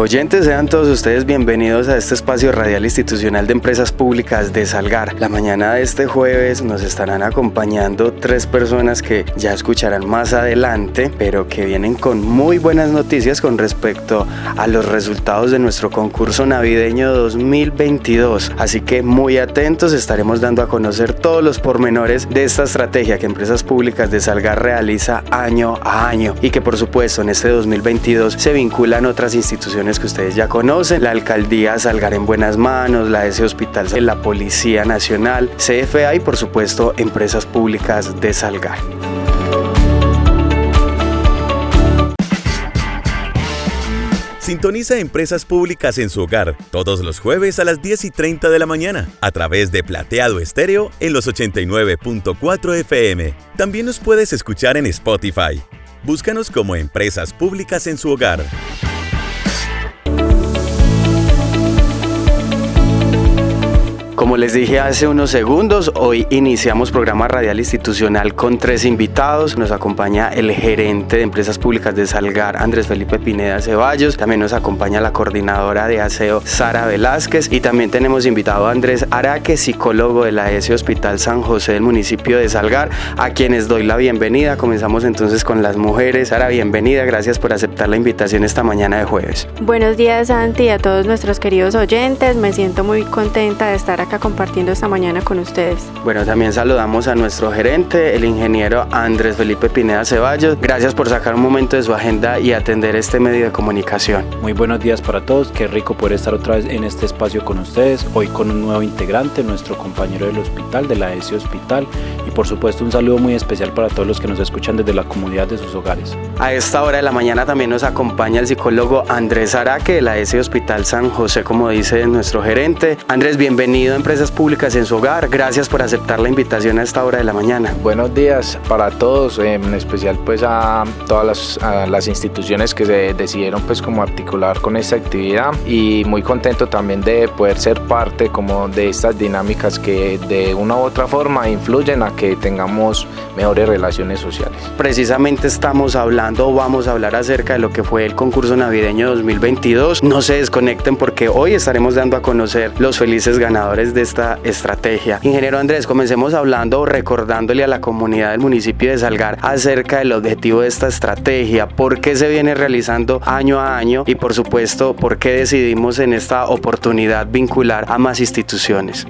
Oyentes, sean todos ustedes bienvenidos a este espacio radial institucional de empresas públicas de Salgar. La mañana de este jueves nos estarán acompañando tres personas que ya escucharán más adelante, pero que vienen con muy buenas noticias con respecto a los resultados de nuestro concurso navideño 2022. Así que muy atentos, estaremos dando a conocer todos los pormenores de esta estrategia que Empresas Públicas de Salgar realiza año a año y que por supuesto en este 2022 se vinculan otras instituciones que ustedes ya conocen, la alcaldía Salgar en buenas manos, la S Hospital, la Policía Nacional, CFA y por supuesto empresas públicas de Salgar. Sintoniza Empresas Públicas en su hogar todos los jueves a las 10 y 30 de la mañana a través de Plateado Estéreo en los 89.4 FM. También nos puedes escuchar en Spotify. Búscanos como Empresas Públicas en su hogar. Como les dije hace unos segundos, hoy iniciamos programa radial institucional con tres invitados. Nos acompaña el gerente de empresas públicas de Salgar, Andrés Felipe Pineda Ceballos. También nos acompaña la coordinadora de aseo, Sara Velázquez. Y también tenemos invitado a Andrés Araque, psicólogo de la S Hospital San José del municipio de Salgar, a quienes doy la bienvenida. Comenzamos entonces con las mujeres. Sara, bienvenida. Gracias por aceptar la invitación esta mañana de jueves. Buenos días, Santi, a todos nuestros queridos oyentes. Me siento muy contenta de estar acá compartiendo esta mañana con ustedes. Bueno, también saludamos a nuestro gerente, el ingeniero Andrés Felipe Pineda Ceballos. Gracias por sacar un momento de su agenda y atender este medio de comunicación. Muy buenos días para todos, qué rico poder estar otra vez en este espacio con ustedes, hoy con un nuevo integrante, nuestro compañero del hospital, de la S Hospital, y por supuesto un saludo muy especial para todos los que nos escuchan desde la comunidad de sus hogares. A esta hora de la mañana también nos acompaña el psicólogo Andrés Araque de la S Hospital San José, como dice nuestro gerente. Andrés, bienvenido Empresas Públicas en su hogar. Gracias por aceptar la invitación a esta hora de la mañana. Buenos días para todos, en especial pues a todas las, instituciones que se decidieron pues como articular con esta actividad y muy contento también de poder ser parte como de estas dinámicas que de una u otra forma influyen a que tengamos mejores relaciones sociales. Precisamente estamos hablando vamos a hablar acerca de lo que fue el concurso navideño 2022. No se desconecten porque hoy estaremos dando a conocer los felices ganadores de esta estrategia. Ingeniero Andrés, comencemos hablando o recordándole a la comunidad del municipio de Salgar acerca del objetivo de esta estrategia, por qué se viene realizando año a año y por supuesto por qué decidimos en esta oportunidad vincular a más instituciones.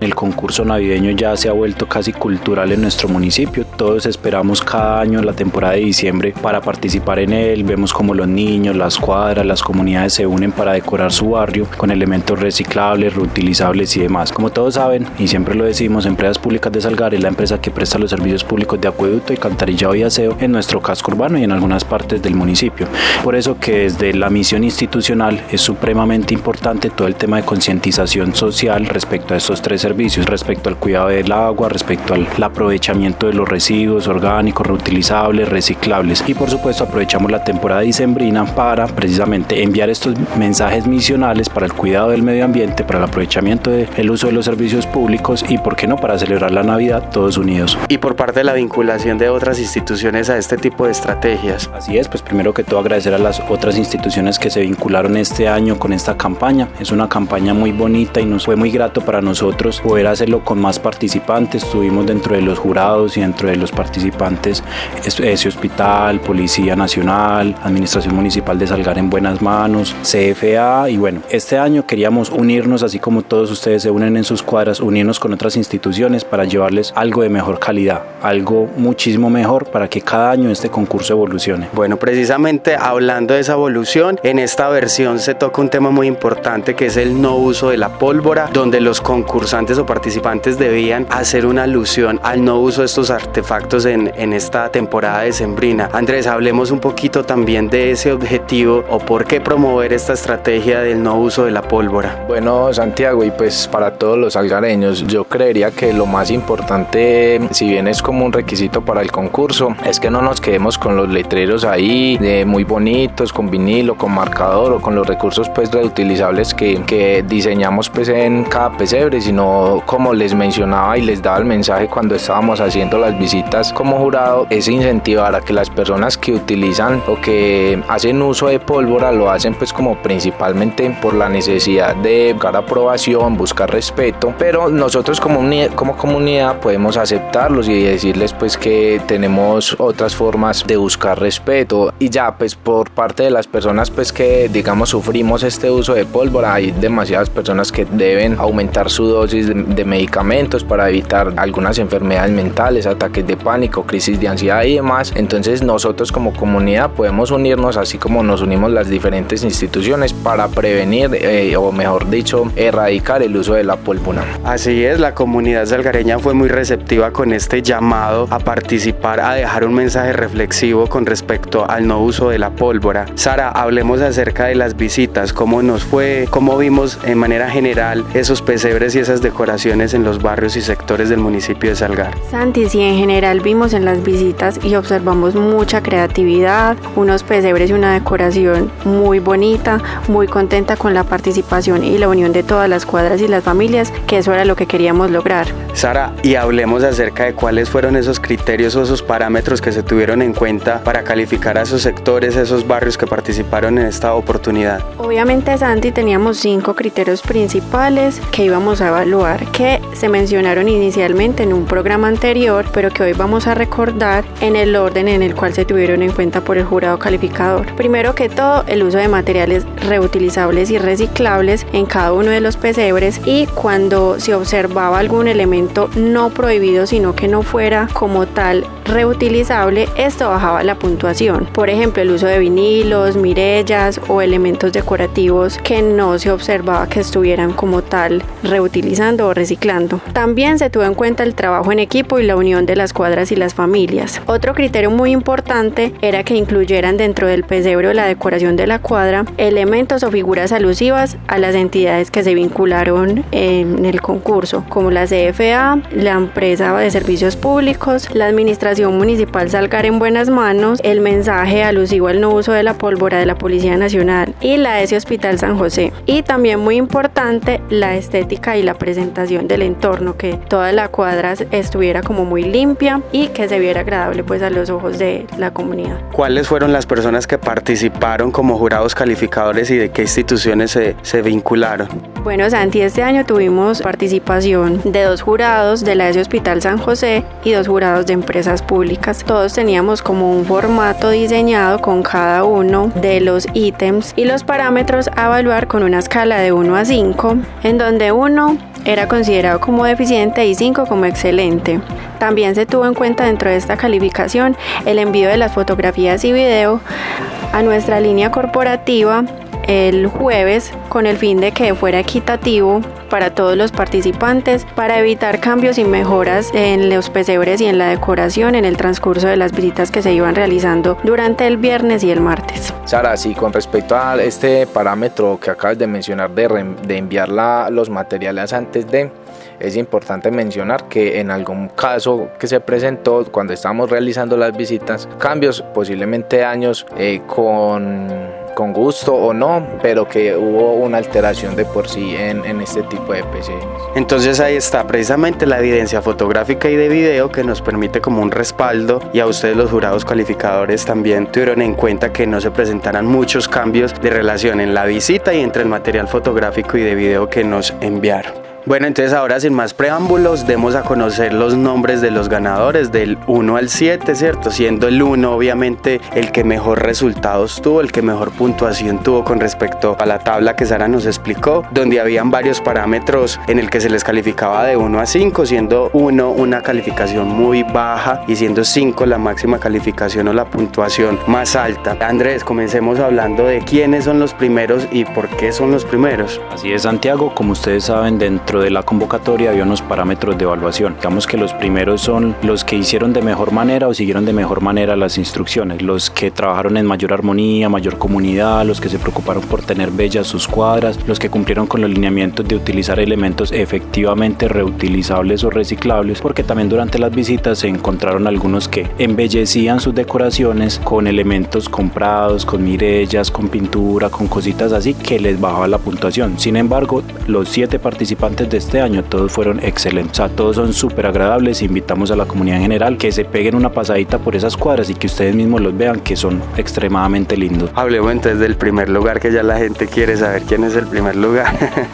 El concurso navideño ya se ha vuelto casi cultural en nuestro municipio. Todos esperamos cada año la temporada de diciembre para participar en él. Vemos como los niños, las cuadras, las comunidades se unen para decorar su barrio con elementos reciclables, reutilizables y demás. Como todos saben, y siempre lo decimos, Empresas Públicas de Salgar es la empresa que presta los servicios públicos de acueducto y cantarillado y aseo en nuestro casco urbano y en algunas partes del municipio. Por eso que desde la misión institucional es supremamente importante todo el tema de concientización social respecto a estos tres servicios respecto al cuidado del agua, respecto al aprovechamiento de los residuos orgánicos, reutilizables, reciclables y por supuesto aprovechamos la temporada dicembrina para precisamente enviar estos mensajes misionales para el cuidado del medio ambiente, para el aprovechamiento del uso de los servicios públicos y por qué no para celebrar la Navidad todos unidos. Y por parte de la vinculación de otras instituciones a este tipo de estrategias. Así es, pues primero que todo agradecer a las otras instituciones que se vincularon este año con esta campaña. Es una campaña muy bonita y nos fue muy grato para nosotros poder hacerlo con más participantes. Estuvimos dentro de los jurados y dentro de los participantes ese hospital, Policía Nacional, Administración Municipal de Salgar en buenas manos, CFA y bueno, este año queríamos unirnos así como todos ustedes se unen en sus cuadras, unirnos con otras instituciones para llevarles algo de mejor calidad, algo muchísimo mejor para que cada año este concurso evolucione. Bueno, precisamente hablando de esa evolución, en esta versión se toca un tema muy importante que es el no uso de la pólvora, donde los concursantes o participantes debían hacer una alusión al no uso de estos artefactos en, en esta temporada de Sembrina. Andrés, hablemos un poquito también de ese objetivo o por qué promover esta estrategia del no uso de la pólvora. Bueno, Santiago, y pues para todos los algareños, yo creería que lo más importante, si bien es como un requisito para el concurso, es que no nos quedemos con los letreros ahí de muy bonitos, con vinilo, con marcador o con los recursos pues reutilizables que, que diseñamos pues en cada pesebre, sino como les mencionaba y les daba el mensaje cuando estábamos haciendo las visitas como jurado, es incentivar a que las personas que utilizan o que hacen uso de pólvora lo hacen pues como principalmente por la necesidad de buscar aprobación, buscar respeto, pero nosotros como, comunidad podemos aceptarlos y decirles pues que tenemos otras formas de buscar respeto. Y ya pues por parte de las personas pues que digamos sufrimos este uso de pólvora hay demasiadas personas que deben aumentar su dosis de, medicamentos para evitar algunas enfermedades mentales, ataques de pánico, crisis de ansiedad y demás, entonces nosotros como comunidad podemos unirnos así como nos unimos las diferentes instituciones para prevenir eh, o mejor dicho erradicar el uso de la pólvora. Así es, la comunidad salgareña fue muy receptiva con este llamado a participar, a dejar un mensaje reflexivo con respecto al no uso de la pólvora. Sara, hablemos acerca de las visitas, cómo nos fue, cómo vimos en manera general esos pesebres y esas decoraciones en los barrios y sectores del municipio de Salgar. Santi, sí, en general vimos en las visitas y observamos mucha creatividad, unos pesebres y una decoración muy bonita, muy contenta con la participación y la unión de todas las cuadras y las familias, que eso era lo que queríamos lograr. Sara, y hablemos acerca de cuáles fueron esos criterios o esos parámetros que se tuvieron en cuenta para calificar a esos sectores, a esos barrios que participaron en esta oportunidad. Obviamente, Santi, teníamos cinco criterios principales que íbamos a evaluar, que se mencionaron inicialmente en un programa anterior, pero que hoy vamos a recordar en el orden en el cual se tuvieron en cuenta por el jurado calificador. Primero que todo, el uso de materiales reutilizables y reciclables en cada uno de los pesebres y cuando se observaba algún elemento no prohibido, sino que no fuera como tal reutilizable, esto bajaba la puntuación. Por ejemplo, el uso de vinilos, mirellas o elementos decorativos que no se observaba que estuvieran como tal o reciclando. También se tuvo en cuenta el trabajo en equipo y la unión de las cuadras y las familias. Otro criterio muy importante era que incluyeran dentro del pesebre o la decoración de la cuadra elementos o figuras alusivas a las entidades que se vincularon en el concurso, como la CFA, la empresa de servicios públicos, la administración municipal Salgar en buenas manos, el mensaje alusivo al no uso de la pólvora de la Policía Nacional y la ESE Hospital San José. Y también muy importante la estética y la presentación del entorno, que toda la cuadra estuviera como muy limpia y que se viera agradable pues a los ojos de la comunidad. ¿Cuáles fueron las personas que participaron como jurados calificadores y de qué instituciones se, se vincularon? Bueno, Santi, este año tuvimos participación de dos jurados de la ESE Hospital San José y dos jurados de empresas públicas. Todos teníamos como un formato diseñado con cada uno de los ítems y los parámetros a evaluar con una escala de 1 a 5, en donde 1 era considerado como deficiente y 5 como excelente. También se tuvo en cuenta dentro de esta calificación el envío de las fotografías y video a nuestra línea corporativa el jueves con el fin de que fuera equitativo para todos los participantes para evitar cambios y mejoras en los pesebres y en la decoración en el transcurso de las visitas que se iban realizando durante el viernes y el martes. Sara, sí, con respecto a este parámetro que acabas de mencionar de, de enviar la, los materiales antes de es importante mencionar que en algún caso que se presentó cuando estábamos realizando las visitas, cambios, posiblemente años eh, con con gusto o no, pero que hubo una alteración de por sí en, este tipo de PCs. Entonces ahí está precisamente la evidencia fotográfica y de video que nos permite como un respaldo y a ustedes los jurados calificadores también tuvieron en cuenta que no se presentaran muchos cambios de relación en la visita y entre el material fotográfico y de video que nos enviaron. Bueno, entonces ahora sin más preámbulos, demos a conocer los nombres de los ganadores del 1 al 7, ¿cierto? Siendo el 1 obviamente el que mejor resultados tuvo, el que mejor puntuación tuvo con respecto a la tabla que Sara nos explicó, donde habían varios parámetros en el que se les calificaba de 1 a 5, siendo 1 una calificación muy baja y siendo 5 la máxima calificación o la puntuación más alta. Andrés, comencemos hablando de quiénes son los primeros y por qué son los primeros. Así es, Santiago, como ustedes saben, dentro de la convocatoria había unos parámetros de evaluación. Digamos que los primeros son los que hicieron de mejor manera o siguieron de mejor manera las instrucciones, los que trabajaron en mayor armonía, mayor comunidad, los que se preocuparon por tener bellas sus cuadras, los que cumplieron con los lineamientos de utilizar elementos efectivamente reutilizables o reciclables, porque también durante las visitas se encontraron algunos que embellecían sus decoraciones con elementos comprados, con mirellas, con pintura, con cositas así que les bajaba la puntuación. Sin embargo, los siete participantes de este año todos fueron excelentes, o sea, todos son súper agradables. Invitamos a la comunidad en general que se peguen una pasadita por esas cuadras y que ustedes mismos los vean que son extremadamente lindos. Hablemos entonces del primer lugar que ya la gente quiere saber quién es el primer lugar.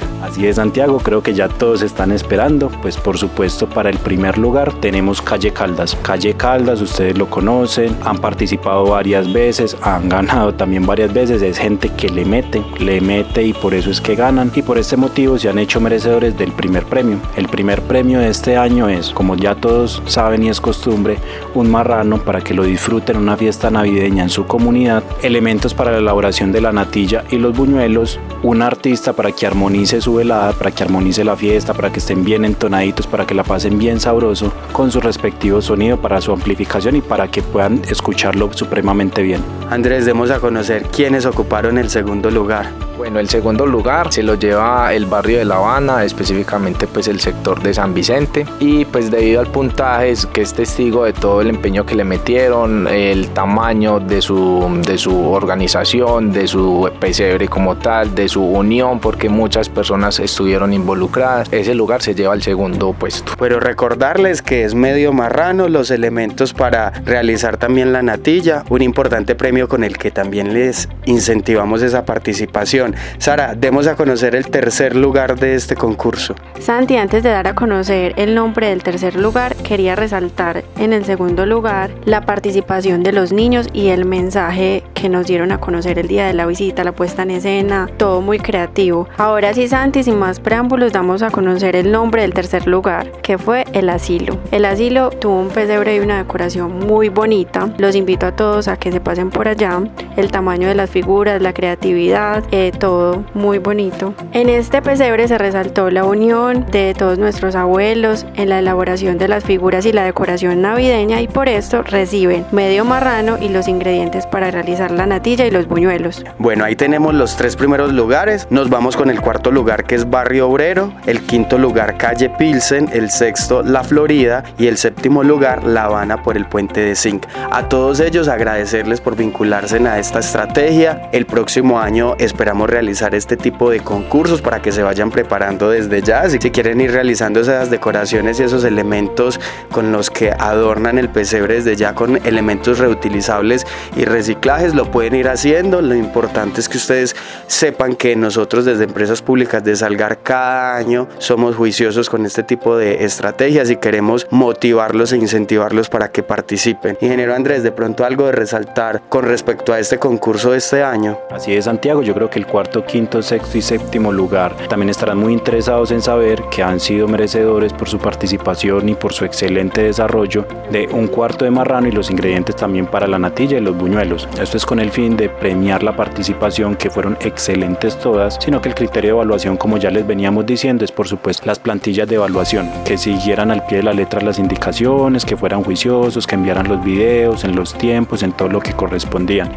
Así es, Santiago, creo que ya todos están esperando. Pues por supuesto, para el primer lugar tenemos Calle Caldas. Calle Caldas, ustedes lo conocen, han participado varias veces, han ganado también varias veces. Es gente que le mete, le mete y por eso es que ganan. Y por este motivo se han hecho merecedores del primer premio. El primer premio de este año es, como ya todos saben y es costumbre, un marrano para que lo disfruten en una fiesta navideña en su comunidad, elementos para la elaboración de la natilla y los buñuelos, un artista para que armonice su velada, para que armonice la fiesta, para que estén bien entonaditos, para que la pasen bien sabroso, con su respectivo sonido para su amplificación y para que puedan escucharlo supremamente bien. Andrés, demos a conocer quiénes ocuparon el segundo lugar. Bueno, el segundo lugar se lo lleva el barrio de La Habana, específicamente pues el sector de San Vicente y pues debido al puntaje que es testigo de todo el empeño que le metieron, el tamaño de su, de su organización, de su pesebre como tal, de su unión, porque muchas personas estuvieron involucradas, ese lugar se lleva al segundo puesto. Pero recordarles que es medio marrano los elementos para realizar también la natilla, un importante premio con el que también les incentivamos esa participación Sara, demos a conocer el tercer lugar de este concurso. Santi, antes de dar a conocer el nombre del tercer lugar, quería resaltar en el segundo lugar la participación de los niños y el mensaje que nos dieron a conocer el día de la visita, la puesta en escena, todo muy creativo. Ahora sí, Santi, sin más preámbulos, damos a conocer el nombre del tercer lugar, que fue el asilo. El asilo tuvo un pesebre y una decoración muy bonita. Los invito a todos a que se pasen por allá. El tamaño de las figuras, la creatividad, eh, todo muy bonito. En este pesebre se resaltó la unión de todos nuestros abuelos en la elaboración de las figuras y la decoración navideña y por esto reciben medio marrano y los ingredientes para realizar la natilla y los buñuelos. Bueno, ahí tenemos los tres primeros lugares. Nos vamos con el cuarto lugar que es Barrio Obrero, el quinto lugar Calle Pilsen, el sexto La Florida y el séptimo lugar La Habana por el puente de Zinc. A todos ellos agradecerles por vincularse a esta estrategia. El próximo año esperamos realizar este tipo de concursos para que se vayan preparando desde ya. Si quieren ir realizando esas decoraciones y esos elementos con los que adornan el pesebre desde ya con elementos reutilizables y reciclajes, lo pueden ir haciendo. Lo importante es que ustedes sepan que nosotros desde Empresas Públicas de Salgar cada año somos juiciosos con este tipo de estrategias y queremos motivarlos e incentivarlos para que participen. Ingeniero Andrés, de pronto algo de resaltar respecto a este concurso de este año. Así es, Santiago, yo creo que el cuarto, quinto, sexto y séptimo lugar también estarán muy interesados en saber que han sido merecedores por su participación y por su excelente desarrollo de un cuarto de marrano y los ingredientes también para la natilla y los buñuelos. Esto es con el fin de premiar la participación que fueron excelentes todas, sino que el criterio de evaluación, como ya les veníamos diciendo, es por supuesto las plantillas de evaluación, que siguieran al pie de la letra las indicaciones, que fueran juiciosos, que enviaran los videos en los tiempos, en todo lo que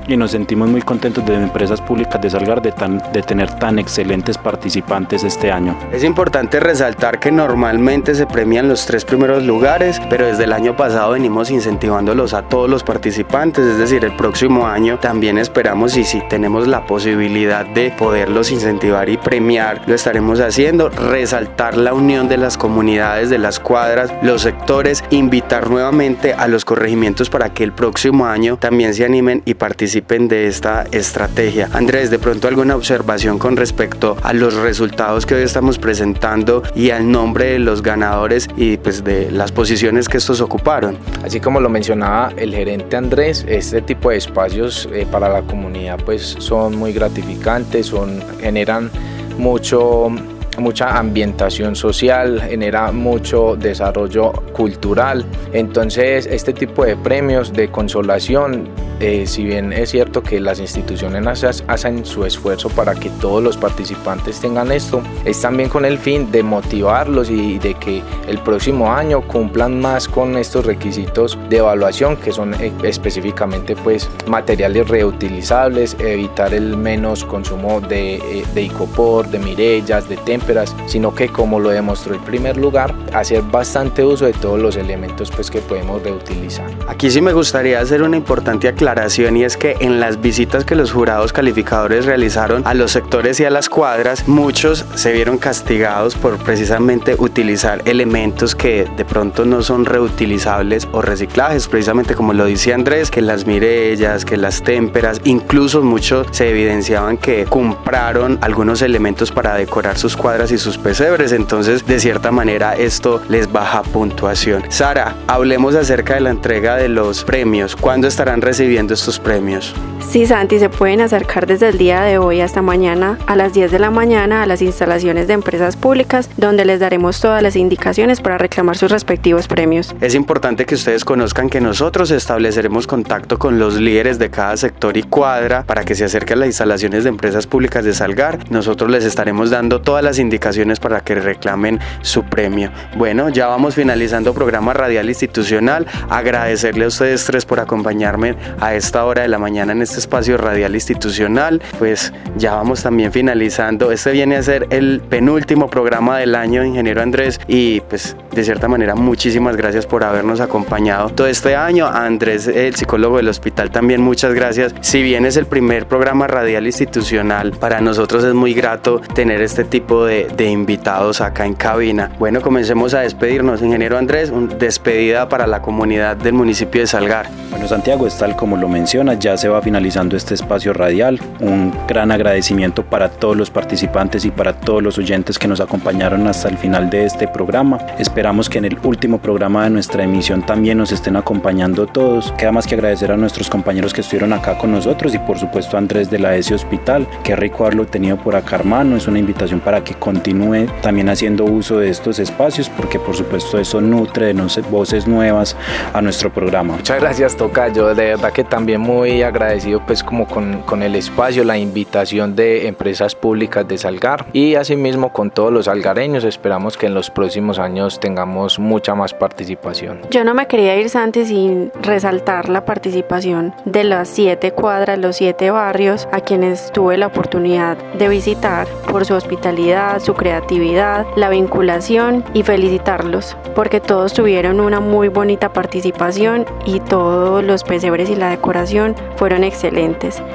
Y nos sentimos muy contentos de empresas públicas de Salgar de de tener tan excelentes participantes este año. Es importante resaltar que normalmente se premian los tres primeros lugares, pero desde el año pasado venimos incentivándolos a todos los participantes, es decir, el próximo año también esperamos y si tenemos la posibilidad de poderlos incentivar y premiar, lo estaremos haciendo, resaltar la unión de las comunidades, de las cuadras, los sectores, invitar nuevamente a los corregimientos para que el próximo año también se animen y participen de esta estrategia. Andrés, de pronto alguna observación con respecto a los resultados que hoy estamos presentando y al nombre de los ganadores y pues de las posiciones que estos ocuparon. Así como lo mencionaba el gerente Andrés, este tipo de espacios eh, para la comunidad pues son muy gratificantes, son, generan mucho mucha ambientación social, genera mucho desarrollo cultural. Entonces, este tipo de premios de consolación eh, si bien es cierto que las instituciones hacen su esfuerzo para que todos los participantes tengan esto, es también con el fin de motivarlos y de que el próximo año cumplan más con estos requisitos de evaluación que son eh, específicamente pues materiales reutilizables, evitar el menos consumo de, eh, de icopor, de mirellas, de témperas, sino que como lo demostró el primer lugar, hacer bastante uso de todos los elementos pues que podemos reutilizar. Aquí sí me gustaría hacer una importante aclaración y es que en las visitas que los jurados calificadores realizaron a los sectores y a las cuadras, muchos se vieron castigados por precisamente utilizar elementos que de pronto no son reutilizables o reciclajes, precisamente como lo dice Andrés, que las mirellas, que las témperas, incluso muchos se evidenciaban que compraron algunos elementos para decorar sus cuadras y sus pesebres, entonces de cierta manera esto les baja puntuación. Sara, hablemos acerca de la entrega de los premios. ¿Cuándo estarán recibiendo estos premios? Sí, Santi, se pueden acercar desde el día de hoy hasta mañana a las 10 de la mañana a las instalaciones de empresas públicas donde les daremos todas las indicaciones para reclamar sus respectivos premios. Es importante que ustedes conozcan que nosotros estableceremos contacto con los líderes de cada sector y cuadra para que se acerquen a las instalaciones de empresas públicas de Salgar. Nosotros les estaremos dando todas las indicaciones para que reclamen su premio. Bueno, ya vamos finalizando programa radial institucional. Agradecerle a ustedes tres por acompañarme a esta hora de la mañana en este este espacio radial institucional. Pues ya vamos también finalizando. Este viene a ser el penúltimo programa del año, ingeniero Andrés, y pues de cierta manera muchísimas gracias por habernos acompañado todo este año. Andrés, el psicólogo del hospital, también muchas gracias. Si bien es el primer programa radial institucional, para nosotros es muy grato tener este tipo de, invitados acá en cabina. Bueno, comencemos a despedirnos. Ingeniero Andrés, un despedida para la comunidad del municipio de Salgar. Bueno, Santiago, es tal como lo menciona, ya se va a finalizar este espacio radial. Un gran agradecimiento para todos los participantes y para todos los oyentes que nos acompañaron hasta el final de este programa. Esperamos que en el último programa de nuestra emisión también nos estén acompañando todos. Queda más que agradecer a nuestros compañeros que estuvieron acá con nosotros y por supuesto a Andrés de la ESE Hospital. Qué rico haberlo tenido por acá, hermano. Es una invitación para que continúe también haciendo uso de estos espacios porque por supuesto eso nutre de voces nuevas a nuestro programa. Muchas gracias, Tocayo. De verdad que también muy agradecido pues como con, con, el espacio, la invitación de empresas públicas de Salgar y asimismo con todos los algareños esperamos que en los próximos años tengamos mucha más participación. Yo no me quería ir Santi sin resaltar la participación de las siete cuadras, los siete barrios a quienes tuve la oportunidad de visitar por su hospitalidad, su creatividad, la vinculación y felicitarlos porque todos tuvieron una muy bonita participación y todos los pesebres y la decoración fueron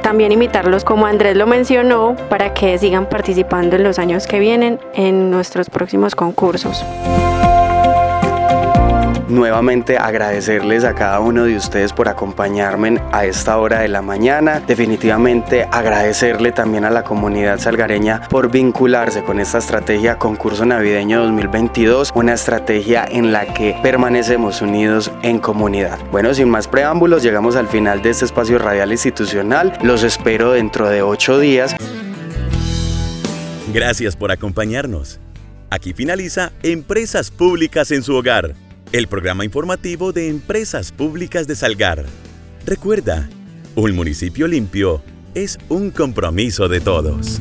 también invitarlos, como Andrés lo mencionó, para que sigan participando en los años que vienen en nuestros próximos concursos nuevamente agradecerles a cada uno de ustedes por acompañarme a esta hora de la mañana. Definitivamente agradecerle también a la comunidad salgareña por vincularse con esta estrategia concurso navideño 2022, una estrategia en la que permanecemos unidos en comunidad. Bueno, sin más preámbulos, llegamos al final de este espacio radial institucional. Los espero dentro de ocho días. Gracias por acompañarnos. Aquí finaliza Empresas Públicas en su hogar el programa informativo de Empresas Públicas de Salgar. Recuerda, un municipio limpio es un compromiso de todos.